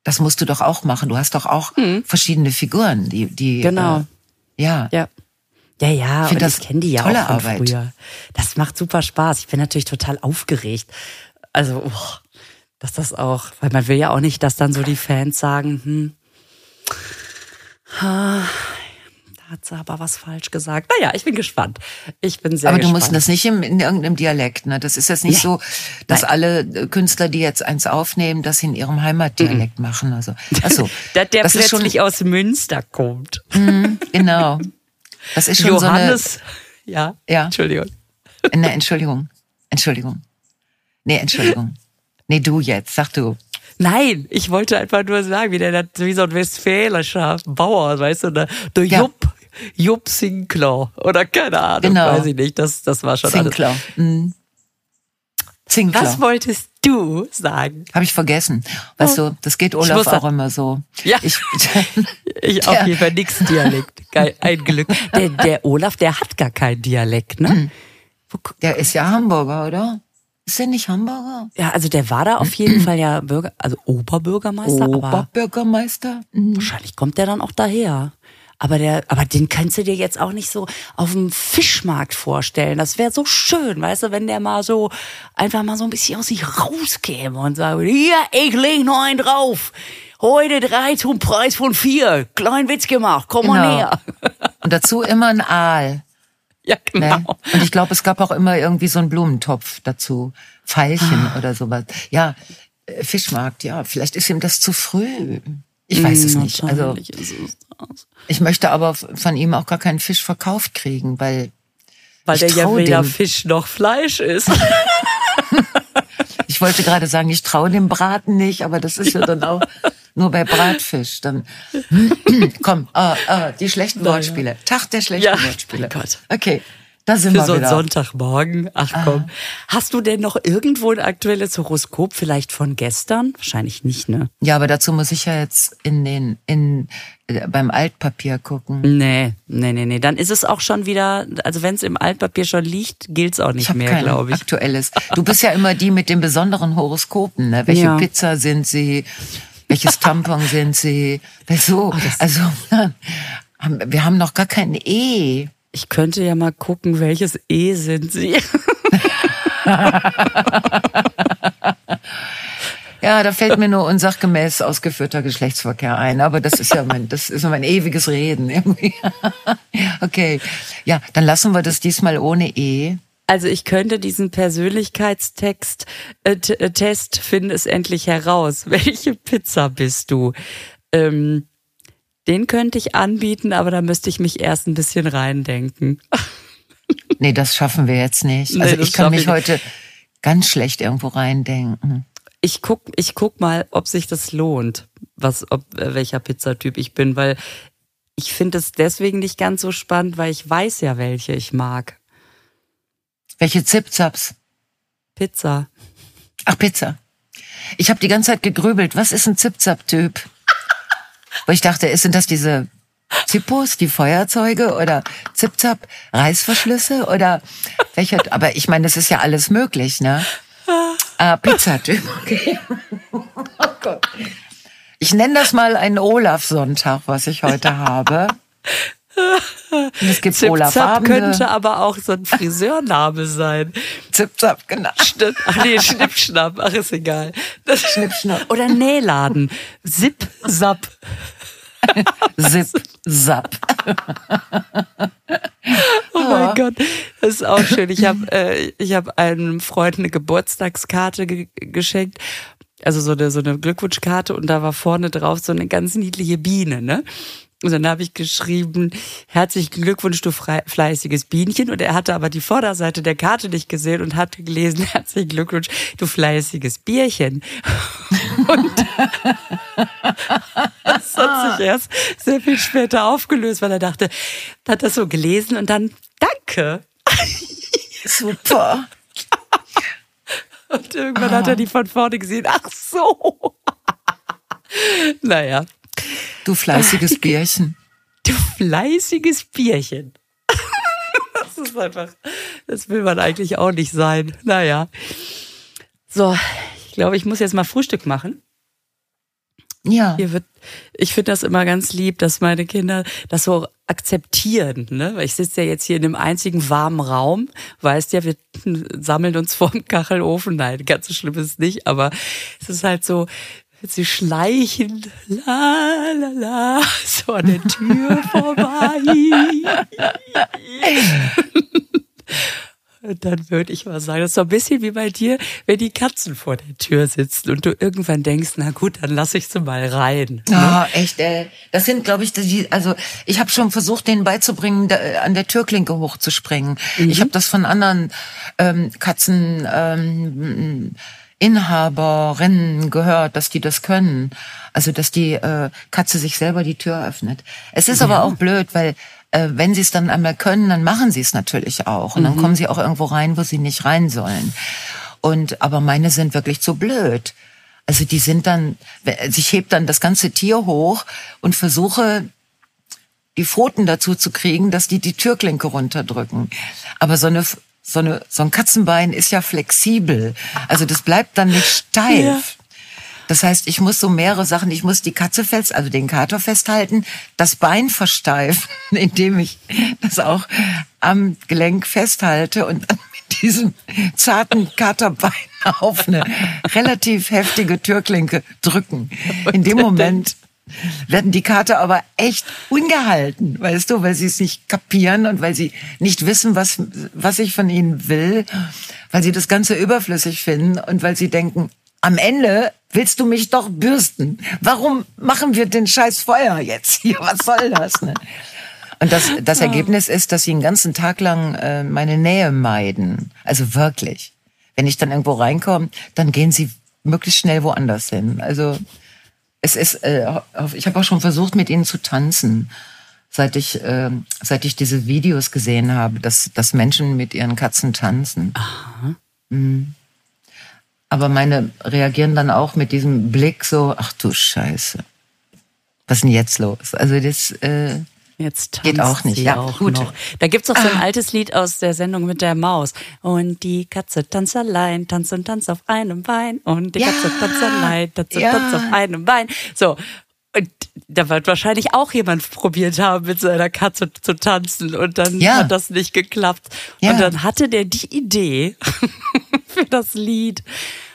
das musst du doch auch machen. Du hast doch auch hm. verschiedene Figuren, die, die genau, äh, ja, ja. Ja, ja, ich und das ich kenne die ja tolle auch von Arbeit. früher. Das macht super Spaß. Ich bin natürlich total aufgeregt. Also, oh, dass das auch, weil man will ja auch nicht, dass dann so die Fans sagen, hm, ah, da hat sie aber was falsch gesagt. Naja, ich bin gespannt. Ich bin sehr Aber du gespannt. musst das nicht in, in irgendeinem Dialekt, ne? Das ist jetzt nicht Ja. so, dass Nein. alle äh, Künstler, die jetzt eins aufnehmen, das in ihrem Heimatdialekt machen. Also, ach so, dass der das ist schon, plötzlich aus Münster kommt. genau. Das ist schon Johannes, ja, Ja. Entschuldigung. so eine, ne, Entschuldigung, Entschuldigung. Nee, Entschuldigung. Nee, du jetzt, sag du. Nein, ich wollte einfach nur sagen, wie der wie so ein westfälischer Bauer, weißt du, der, der Ja. Jupp, Jupp Sinclair oder keine Ahnung, Genau. weiß ich nicht, das, das war schon alles. Zinkler. Mhm. Zinkler. Was wolltest du sagen? Habe ich vergessen. Weißt du, das geht Olaf auch da- immer so. Ja. Ich, Ich auf jeden Fall nix Dialekt. Ein Glück. Der, der Olaf, der hat gar keinen Dialekt, ne? Gu- der ist ja Hamburger, oder? Ist der nicht Hamburger? Ja, also der war da auf jeden Fall ja Bürger, also Oberbürgermeister, aber Oberbürgermeister? Mhm. wahrscheinlich kommt der dann auch daher. Aber der, aber den kannst du dir jetzt auch nicht so auf dem Fischmarkt vorstellen. Das wäre so schön, weißt du, wenn der mal so einfach mal so ein bisschen aus sich rauskäme und sagen, hier, ich leg noch einen drauf. Heute drei zum Preis von vier. Kleinen Witz gemacht, komm mal Genau. näher. Und dazu immer ein Aal. Ja, genau. Ne? Und ich glaube, es gab auch immer irgendwie so einen Blumentopf dazu. Veilchen Ah. oder sowas. Ja, äh, Fischmarkt, ja, vielleicht ist ihm das zu früh. Ich weiß es nicht. Also Ich möchte aber von ihm auch gar keinen Fisch verkauft kriegen, weil Weil der ja weder dem. Fisch noch Fleisch ist. ich wollte gerade sagen, ich traue dem Braten nicht, aber das ist ja dann auch nur bei Bratfisch. Dann komm, ah, ah, die schlechten. Wortspiele. Tag der schlechten Ja, Wortspiele. Gott. Okay, da sind Für wir so einen wieder. Sonntagmorgen. Ach komm. Hast du denn noch irgendwo ein aktuelles Horoskop, vielleicht von gestern? Wahrscheinlich nicht, ne? Ja, aber dazu muss ich ja jetzt in den in äh, beim Altpapier gucken. Nee, nee, nee, nee. Dann ist es auch schon wieder, also wenn es im Altpapier schon liegt, gilt's auch Ich nicht mehr, glaube ich. aktuelles. Du bist ja immer die mit den besonderen Horoskopen. Ne? Welche Ja. Pizza sind sie? Welches Tampon sind sie? Oh, So, also haben- wir haben noch gar kein E. Ich könnte ja mal gucken, welches E sind sie. Ja, da fällt mir nur unsachgemäß ausgeführter Geschlechtsverkehr ein, aber das ist ja mein, das ist mein ewiges Reden irgendwie. Okay, ja, dann lassen wir das diesmal ohne E. Also ich könnte diesen Persönlichkeitstext äh, äh, Test finden es endlich heraus. Welche Pizza bist du? Ähm, den könnte ich anbieten, aber da müsste ich mich erst ein bisschen reindenken. Nee, das schaffen wir jetzt nicht. Nee, Also das ich kann mich ich heute ganz schlecht irgendwo reindenken. Ich guck, ich guck mal, ob sich das lohnt, was, ob äh, welcher Pizzatyp ich bin, weil ich finde es deswegen nicht ganz so spannend, weil ich weiß ja, welche ich mag. Welche Zipzaps? Pizza. Ach, Pizza. Ich habe die ganze Zeit gegrübelt, was ist ein Zip-Zap-Typ? Wo ich dachte, sind das diese Zippos, die Feuerzeuge oder Zip-Zap, Reißverschlüsse oder welcher? Aber ich meine, das ist ja alles möglich, ne? Ah, Pizzatyp, okay. Oh Gott. Ich nenne das mal einen Olaf-Sonntag, was ich heute habe. Und es gibt Zip-Zap Olaf-Abende. könnte aber auch so ein Friseurname sein. Zip-Zap, genau. Schnipp, ach nee, Schnippschnapp, ach ist egal. Das, Schnippschnapp. Oder Nähladen. Zip, Zap. Zip-Zap. Oh mein Gott, das ist auch schön. Ich habe äh, ich hab einem Freund eine Geburtstagskarte ge geschenkt, also so eine so eine Glückwunschkarte und da war vorne drauf so eine ganz niedliche Biene, ne? Und dann habe ich geschrieben, herzlichen Glückwunsch, du fleißiges Bienchen. Und er hatte aber die Vorderseite der Karte nicht gesehen und hatte gelesen, herzlichen Glückwunsch, du fleißiges Bierchen. Und das hat sich erst sehr viel später aufgelöst, weil er dachte, hat das so gelesen und dann, danke. Super. Und irgendwann ah. hat er die von vorne gesehen. Ach so. naja. Du fleißiges Bierchen. Du fleißiges Bierchen. das ist einfach, das will man eigentlich auch nicht sein. Naja. So, ich glaube, ich muss jetzt mal Frühstück machen. Ja. Hier wird, ich finde das immer ganz lieb, dass meine Kinder das so akzeptieren. Ne? Ich sitze ja jetzt hier in einem einzigen warmen Raum. Weißt ja, wir sammeln uns vorm Kachelofen. Nein, ganz so schlimm ist es nicht, aber es ist halt so, sie schleichen, la la la, so an der Tür vorbei. Dann würde ich mal sagen, das ist so ein bisschen wie bei dir, wenn die Katzen vor der Tür sitzen und du irgendwann denkst, na gut, dann lass ich sie mal rein. Ja, ne? echt, ey. Das sind, glaube ich, die, also ich habe schon versucht, denen beizubringen, da, an der Türklinke hochzuspringen. Mhm. Ich habe das von anderen ähm, Katzen. Ähm, Inhaberinnen gehört, dass die das können. Also dass die äh, Katze sich selber die Tür öffnet. Es ist ja. aber auch blöd, weil äh, wenn sie es dann einmal können, dann machen sie es natürlich auch. Und dann mhm. kommen sie auch irgendwo rein, wo sie nicht rein sollen. Und aber meine sind wirklich zu blöd. Also die sind dann, ich heb dann das ganze Tier hoch und versuche die Pfoten dazu zu kriegen, dass die die Türklinke runterdrücken. Aber so eine so eine so ein Katzenbein ist ja flexibel. Also das bleibt dann nicht steif. Ja. Das heißt, ich muss so mehrere Sachen, ich muss die Katze fest, also den Kater festhalten, das Bein versteifen, indem ich das auch am Gelenk festhalte und dann mit diesem zarten Katerbein auf eine relativ heftige Türklinke drücken. In dem Moment werden die Kater aber echt ungehalten, weißt du, weil sie es nicht kapieren und weil sie nicht wissen, was, was ich von ihnen will, weil sie das Ganze überflüssig finden und weil sie denken, am Ende willst du mich doch bürsten. Warum machen wir den scheiß Feuer jetzt hier? Was soll das? Ne? Und das, das Ergebnis ist, dass sie einen ganzen Tag lang äh, meine Nähe meiden. Also wirklich. Wenn ich dann irgendwo reinkomme, dann gehen sie möglichst schnell woanders hin. Also es ist, äh, ich habe auch schon versucht, mit ihnen zu tanzen, seit ich, äh, seit ich diese Videos gesehen habe, dass, dass Menschen mit ihren Katzen tanzen. Aha. Mhm. Aber meine reagieren dann auch mit diesem Blick so, ach du Scheiße. Was ist denn jetzt los? Also das äh, jetzt geht auch nicht. ja, auch gut. Noch. Da gibt's auch so ein ah. altes Lied aus der Sendung mit der Maus. Und die Katze tanzt allein, tanzt und tanzt auf einem Bein. Und die ja. Katze tanzt allein, tanzt und ja. tanzt auf einem Bein. So. Und da wird wahrscheinlich auch jemand probiert haben, mit seiner Katze zu tanzen und dann ja. hat das nicht geklappt. Und dann hatte der die Idee für das Lied.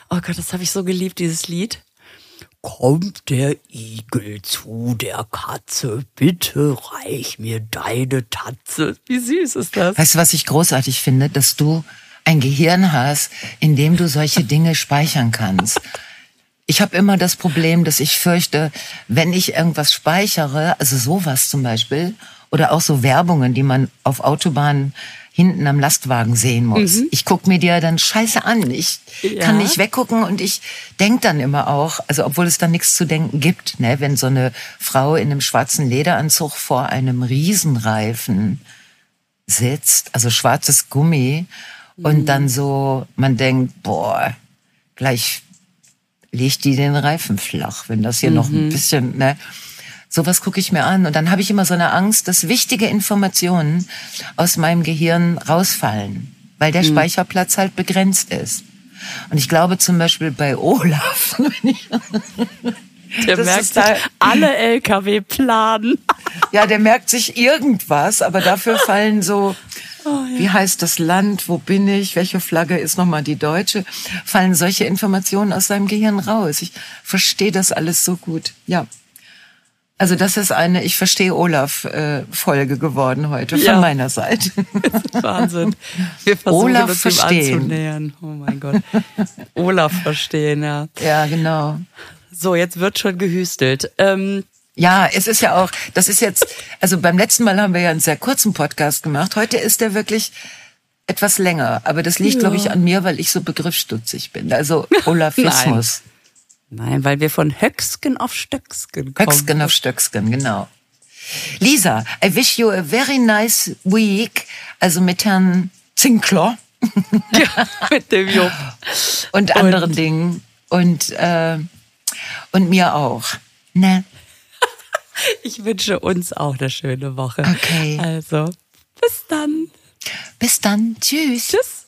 Oh Gott, das habe ich so geliebt, dieses Lied. Kommt der Igel zu der Katze, bitte reich mir deine Tatze. Wie süß ist das? Weißt du, was ich großartig finde? Dass du ein Gehirn hast, in dem du solche Dinge speichern kannst. Ich habe immer das Problem, dass ich fürchte, wenn ich irgendwas speichere, also sowas zum Beispiel, oder auch so Werbungen, die man auf Autobahnen hinten am Lastwagen sehen muss. Mhm. Ich guck mir die ja dann scheiße an. Ich ja. kann nicht weggucken und ich denk dann immer auch, also obwohl es da nichts zu denken gibt, ne, wenn so eine Frau in einem schwarzen Lederanzug vor einem Riesenreifen sitzt, also schwarzes Gummi, mhm. und dann so, man denkt, boah, gleich legt die den Reifen flach, wenn das hier mhm. noch ein mhm. bisschen, ne? Sowas gucke ich mir an. Und dann habe ich immer so eine Angst, dass wichtige Informationen aus meinem Gehirn rausfallen, weil der mhm. Speicherplatz halt begrenzt ist. Und ich glaube zum Beispiel bei Olaf, Der das merkt da, alle LKW planen. Ja, der merkt sich irgendwas, aber dafür fallen so, oh, ja. wie heißt das Land, wo bin ich, welche Flagge ist nochmal die deutsche, fallen solche Informationen aus seinem Gehirn raus. Ich verstehe das alles so gut. Ja. Also das ist eine Ich verstehe Olaf äh, Folge geworden heute ja. von meiner Seite. Wahnsinn. Wir versuchen Olaf uns verstehen. anzunähern. Oh mein Gott. Olaf verstehen, ja. Ja, genau. So, jetzt wird schon gehüstelt. Ähm, ja, es ist ja auch, das ist jetzt, also beim letzten Mal haben wir ja einen sehr kurzen Podcast gemacht. Heute ist der wirklich etwas länger. Aber das liegt, ja. glaube ich, an mir, weil ich so begriffsstutzig bin. Also Olafismus. Nein, weil wir von Höcksken auf Stöcksken kommen. Höcksken auf Stöcksken, genau. Lisa, I wish you a very nice week. Also mit Herrn Zinkler. ja, mit dem Jupp. Und anderen und. Dingen. Und, äh, und mir auch. Ne? Ich wünsche uns auch eine schöne Woche. Okay. Also, bis dann. Bis dann. Tschüss. Tschüss.